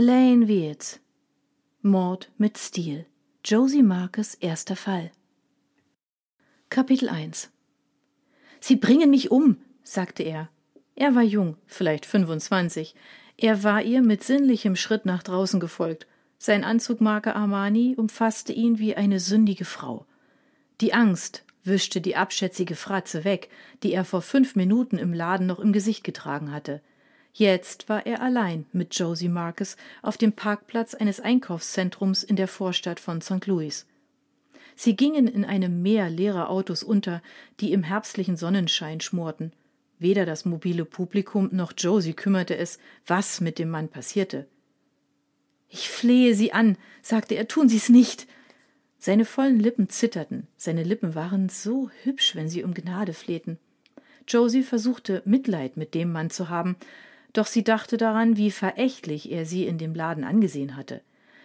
Elaine Weirds. Mord mit Stil. Josie Marcus erster Fall. Kapitel 1 Sie bringen mich um, sagte er. Er war jung, vielleicht 25. Er war ihr mit sinnlichem Schritt nach draußen gefolgt. Sein Anzug Marke Armani umfasste ihn wie eine sündige Frau. Die Angst wischte die abschätzige Fratze weg, die er vor fünf Minuten im Laden noch im Gesicht getragen hatte. Jetzt war er allein mit Josie Marcus auf dem Parkplatz eines Einkaufszentrums in der Vorstadt von St. Louis. Sie gingen in einem Meer leerer Autos unter, die im herbstlichen Sonnenschein schmorten. Weder das mobile Publikum noch Josie kümmerte es, was mit dem Mann passierte. Ich flehe Sie an, sagte er, tun Sie's nicht. Seine vollen Lippen zitterten, seine Lippen waren so hübsch, wenn sie um Gnade flehten. Josie versuchte Mitleid mit dem Mann zu haben, doch sie dachte daran, wie verächtlich er sie in dem Laden angesehen hatte.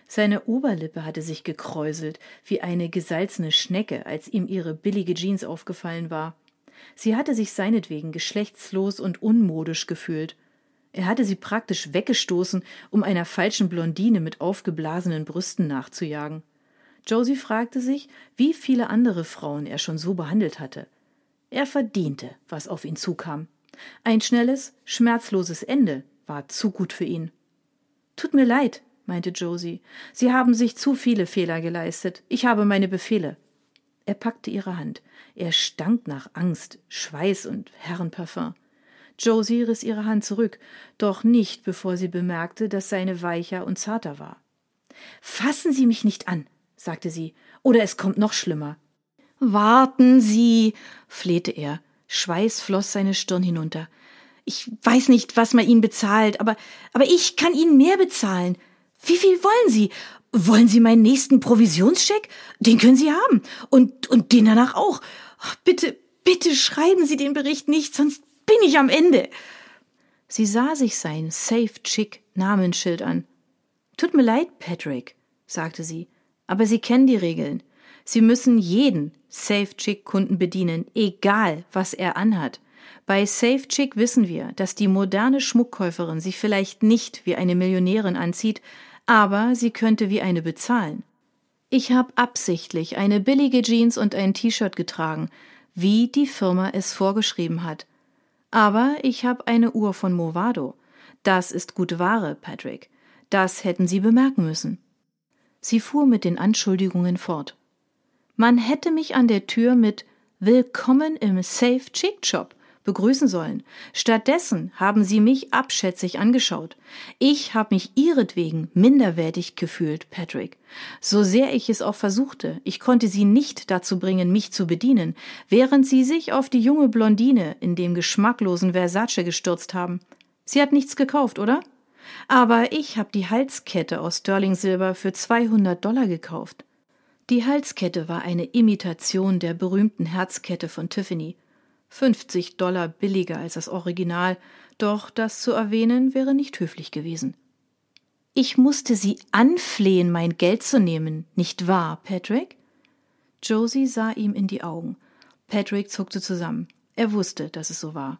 Seine Oberlippe hatte sich gekräuselt wie eine gesalzene Schnecke, als ihm ihre billige Jeans aufgefallen war. Sie hatte sich seinetwegen geschlechtslos und unmodisch gefühlt. Er hatte sie praktisch weggestoßen, um einer falschen Blondine mit aufgeblasenen Brüsten nachzujagen. Josie fragte sich, wie viele andere Frauen er schon so behandelt hatte. Er verdiente, was auf ihn zukam. Ein schnelles, schmerzloses Ende war zu gut für ihn. Tut mir leid, meinte Josie. Sie haben sich zu viele Fehler geleistet. Ich habe meine Befehle. Er packte ihre Hand. Er stank nach Angst, Schweiß und Herrenparfum. Josie riss ihre Hand zurück, doch nicht, bevor sie bemerkte, dass seine weicher und zarter war. Fassen Sie mich nicht an, sagte sie, oder es kommt noch schlimmer. Warten Sie, flehte er. Schweiß floss seine Stirn hinunter. Ich weiß nicht, was man Ihnen bezahlt, aber, aber ich kann Ihnen mehr bezahlen. Wie viel wollen Sie? Wollen Sie meinen nächsten Provisionscheck? Den können Sie haben. Und, und den danach auch. Bitte, bitte schreiben Sie den Bericht nicht, sonst bin ich am Ende. Sie sah sich sein Safe Chick Namensschild an. Tut mir leid, Patrick, sagte sie, aber Sie kennen die Regeln. Sie müssen jeden Safe Chick Kunden bedienen, egal was er anhat. Bei Safe Chick wissen wir, dass die moderne Schmuckkäuferin sich vielleicht nicht wie eine Millionärin anzieht, aber sie könnte wie eine bezahlen. Ich habe absichtlich eine billige Jeans und ein T-Shirt getragen, wie die Firma es vorgeschrieben hat. Aber ich habe eine Uhr von Movado. Das ist gute Ware, Patrick. Das hätten Sie bemerken müssen. Sie fuhr mit den Anschuldigungen fort. Man hätte mich an der Tür mit Willkommen im Safe Chick Shop begrüßen sollen. Stattdessen haben sie mich abschätzig angeschaut. Ich habe mich ihretwegen minderwertig gefühlt, Patrick. So sehr ich es auch versuchte, ich konnte sie nicht dazu bringen, mich zu bedienen, während sie sich auf die junge Blondine in dem geschmacklosen Versace gestürzt haben. Sie hat nichts gekauft, oder? Aber ich habe die Halskette aus Sterling Silber für 200 Dollar gekauft. Die Halskette war eine Imitation der berühmten Herzkette von Tiffany. 50 Dollar billiger als das Original, doch das zu erwähnen wäre nicht höflich gewesen. Ich musste Sie anflehen, mein Geld zu nehmen, nicht wahr, Patrick? Josie sah ihm in die Augen. Patrick zuckte zusammen. Er wusste, dass es so war.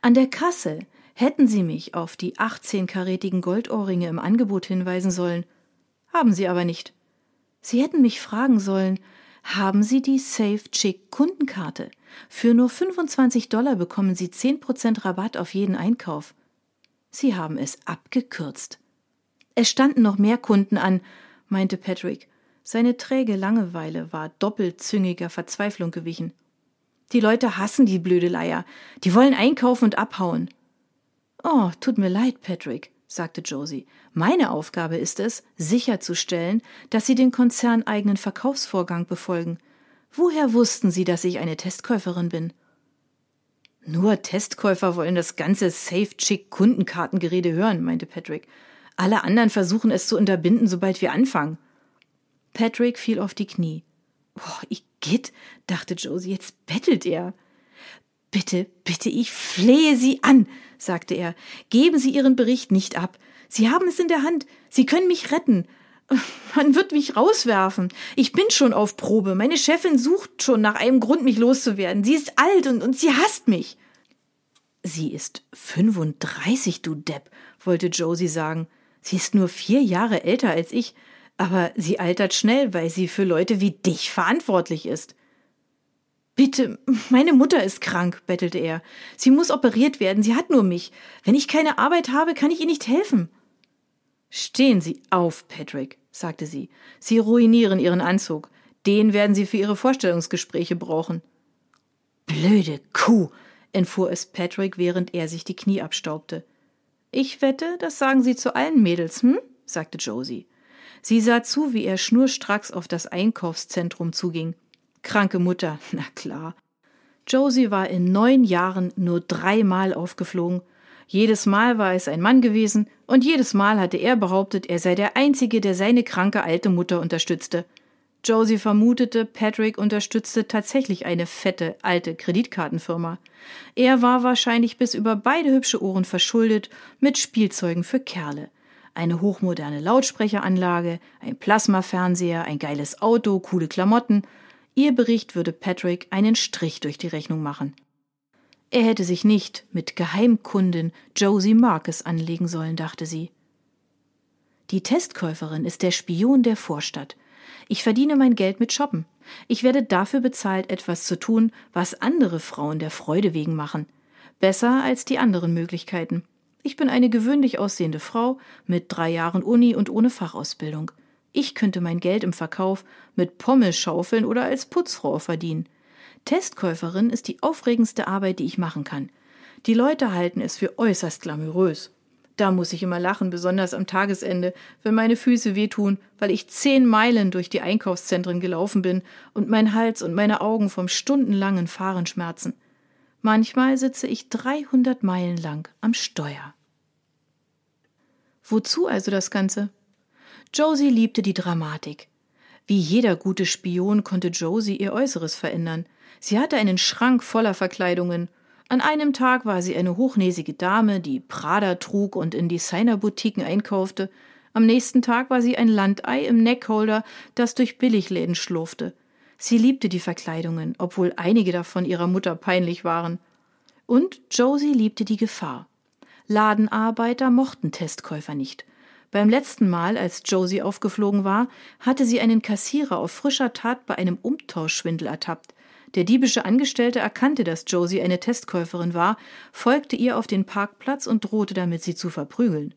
An der Kasse hätten Sie mich auf die 18-karätigen Goldohrringe im Angebot hinweisen sollen. Haben Sie aber nicht. Sie hätten mich fragen sollen, haben Sie die Safe Chick Kundenkarte? Für nur 25 Dollar bekommen Sie 10% Rabatt auf jeden Einkauf. Sie haben es abgekürzt. Es standen noch mehr Kunden an, meinte Patrick. Seine träge Langeweile war doppelzüngiger Verzweiflung gewichen. Die Leute hassen die blöde Leier. Die wollen einkaufen und abhauen. Oh, tut mir leid, Patrick, sagte Josie. Meine Aufgabe ist es, sicherzustellen, dass Sie den konzerneigenen Verkaufsvorgang befolgen. Woher wussten Sie, dass ich eine Testkäuferin bin? Nur Testkäufer wollen das ganze Safe-Chick-Kundenkartengerede hören, meinte Patrick. Alle anderen versuchen es zu unterbinden, sobald wir anfangen. Patrick fiel auf die Knie. Boah, Igitt, dachte Josie, jetzt bettelt er. Bitte, bitte, ich flehe Sie an, sagte er. Geben Sie Ihren Bericht nicht ab. Sie haben es in der Hand. Sie können mich retten. Man wird mich rauswerfen. Ich bin schon auf Probe. Meine Chefin sucht schon nach einem Grund, mich loszuwerden. Sie ist alt und, und sie hasst mich. Sie ist 35, du Depp, wollte Josie sagen. Sie ist nur vier Jahre älter als ich, aber sie altert schnell, weil sie für Leute wie dich verantwortlich ist. Bitte, meine Mutter ist krank, bettelte er. Sie muss operiert werden, sie hat nur mich. Wenn ich keine Arbeit habe, kann ich ihr nicht helfen. Stehen Sie auf, Patrick, sagte sie. Sie ruinieren Ihren Anzug. Den werden Sie für Ihre Vorstellungsgespräche brauchen. Blöde Kuh, entfuhr es Patrick, während er sich die Knie abstaubte. Ich wette, das sagen Sie zu allen Mädels, hm? sagte Josie. Sie sah zu, wie er schnurstracks auf das Einkaufszentrum zuging. Kranke Mutter, na klar. Josie war in neun Jahren nur dreimal aufgeflogen. Jedes Mal war es ein Mann gewesen, und jedes Mal hatte er behauptet, er sei der Einzige, der seine kranke alte Mutter unterstützte. Josie vermutete, Patrick unterstützte tatsächlich eine fette, alte Kreditkartenfirma. Er war wahrscheinlich bis über beide hübsche Ohren verschuldet mit Spielzeugen für Kerle. Eine hochmoderne Lautsprecheranlage, ein Plasmafernseher, ein geiles Auto, coole Klamotten. Ihr Bericht würde Patrick einen Strich durch die Rechnung machen. Er hätte sich nicht mit Geheimkundin Josie Marcus anlegen sollen, dachte sie. Die Testkäuferin ist der Spion der Vorstadt. Ich verdiene mein Geld mit Shoppen. Ich werde dafür bezahlt, etwas zu tun, was andere Frauen der Freude wegen machen. Besser als die anderen Möglichkeiten. Ich bin eine gewöhnlich aussehende Frau mit drei Jahren Uni und ohne Fachausbildung. Ich könnte mein Geld im Verkauf mit Pommes schaufeln oder als Putzfrau verdienen. Testkäuferin ist die aufregendste Arbeit, die ich machen kann. Die Leute halten es für äußerst glamourös. Da muss ich immer lachen, besonders am Tagesende, wenn meine Füße wehtun, weil ich zehn Meilen durch die Einkaufszentren gelaufen bin und mein Hals und meine Augen vom stundenlangen Fahren schmerzen. Manchmal sitze ich 300 Meilen lang am Steuer. Wozu also das Ganze? Josie liebte die Dramatik. Wie jeder gute Spion konnte Josie ihr Äußeres verändern. Sie hatte einen Schrank voller Verkleidungen an einem Tag war sie eine hochnäsige Dame, die Prada trug und in Designerboutiquen einkaufte. Am nächsten Tag war sie ein Landei im Neckholder, das durch Billigläden schlurfte. Sie liebte die Verkleidungen, obwohl einige davon ihrer Mutter peinlich waren. Und Josie liebte die Gefahr. Ladenarbeiter mochten Testkäufer nicht. Beim letzten Mal, als Josie aufgeflogen war, hatte sie einen Kassierer auf frischer Tat bei einem Umtauschschwindel ertappt. Der diebische Angestellte erkannte, dass Josie eine Testkäuferin war, folgte ihr auf den Parkplatz und drohte damit, sie zu verprügeln.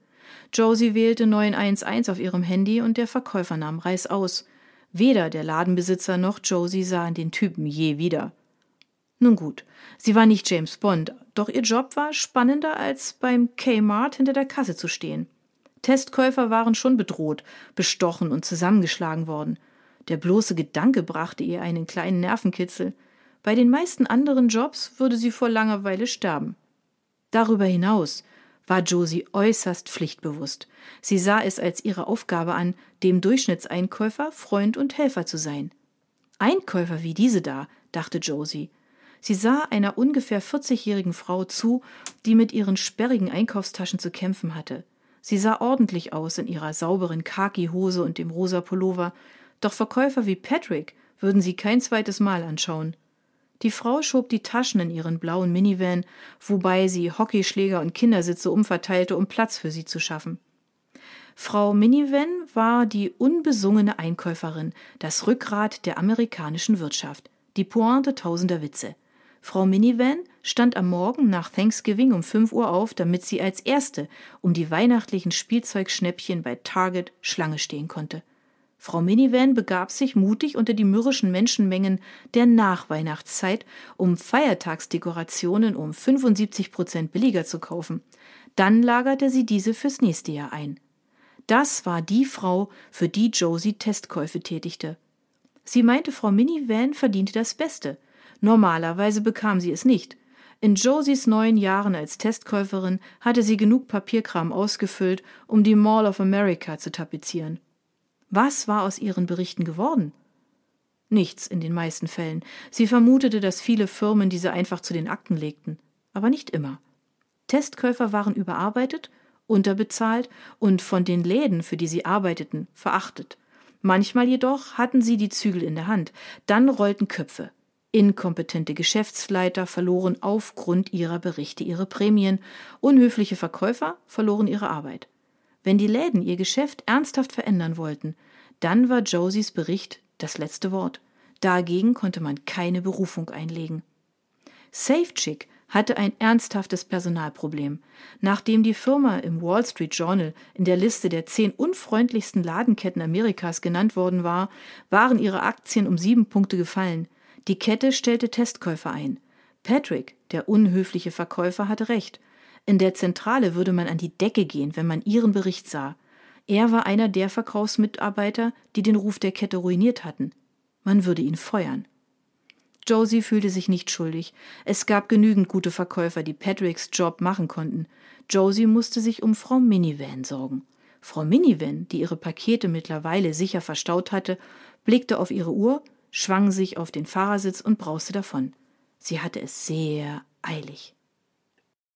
Josie wählte 911 auf ihrem Handy und der Verkäufer nahm Reis aus. Weder der Ladenbesitzer noch Josie sahen den Typen je wieder. Nun gut, sie war nicht James Bond, doch ihr Job war spannender als beim Kmart hinter der Kasse zu stehen. Testkäufer waren schon bedroht, bestochen und zusammengeschlagen worden. Der bloße Gedanke brachte ihr einen kleinen Nervenkitzel. Bei den meisten anderen Jobs würde sie vor Langeweile sterben. Darüber hinaus war Josie äußerst pflichtbewusst. Sie sah es als ihre Aufgabe an, dem Durchschnittseinkäufer Freund und Helfer zu sein. Einkäufer wie diese da, dachte Josie. Sie sah einer ungefähr 40-jährigen Frau zu, die mit ihren sperrigen Einkaufstaschen zu kämpfen hatte. Sie sah ordentlich aus in ihrer sauberen Khaki-Hose und dem rosa Pullover, doch Verkäufer wie Patrick würden sie kein zweites Mal anschauen. Die Frau schob die Taschen in ihren blauen Minivan, wobei sie Hockeyschläger und Kindersitze umverteilte, um Platz für sie zu schaffen. Frau Minivan war die unbesungene Einkäuferin, das Rückgrat der amerikanischen Wirtschaft, die Pointe tausender Witze. Frau Minivan stand am Morgen nach Thanksgiving um 5 Uhr auf, damit sie als Erste um die weihnachtlichen Spielzeugschnäppchen bei Target Schlange stehen konnte. Frau Minivan begab sich mutig unter die mürrischen Menschenmengen der Nachweihnachtszeit, um Feiertagsdekorationen um 75 Prozent billiger zu kaufen. Dann lagerte sie diese fürs nächste Jahr ein. Das war die Frau, für die Josie Testkäufe tätigte. Sie meinte, Frau Minivan verdiente das Beste. Normalerweise bekam sie es nicht. In Josies neun Jahren als Testkäuferin hatte sie genug Papierkram ausgefüllt, um die Mall of America zu tapezieren. Was war aus ihren Berichten geworden? Nichts in den meisten Fällen. Sie vermutete, dass viele Firmen diese einfach zu den Akten legten. Aber nicht immer. Testkäufer waren überarbeitet, unterbezahlt und von den Läden, für die sie arbeiteten, verachtet. Manchmal jedoch hatten sie die Zügel in der Hand. Dann rollten Köpfe. Inkompetente Geschäftsleiter verloren aufgrund ihrer Berichte ihre Prämien, unhöfliche Verkäufer verloren ihre Arbeit. Wenn die Läden ihr Geschäft ernsthaft verändern wollten, dann war Josies Bericht das letzte Wort. Dagegen konnte man keine Berufung einlegen. SafeChick hatte ein ernsthaftes Personalproblem. Nachdem die Firma im Wall Street Journal in der Liste der zehn unfreundlichsten Ladenketten Amerikas genannt worden war, waren ihre Aktien um sieben Punkte gefallen. Die Kette stellte Testkäufer ein. Patrick, der unhöfliche Verkäufer, hatte recht. In der Zentrale würde man an die Decke gehen, wenn man ihren Bericht sah. Er war einer der Verkaufsmitarbeiter, die den Ruf der Kette ruiniert hatten. Man würde ihn feuern. Josie fühlte sich nicht schuldig. Es gab genügend gute Verkäufer, die Patricks Job machen konnten. Josie musste sich um Frau Minivan sorgen. Frau Minivan, die ihre Pakete mittlerweile sicher verstaut hatte, blickte auf ihre Uhr, schwang sich auf den Fahrersitz und brauste davon. Sie hatte es sehr eilig.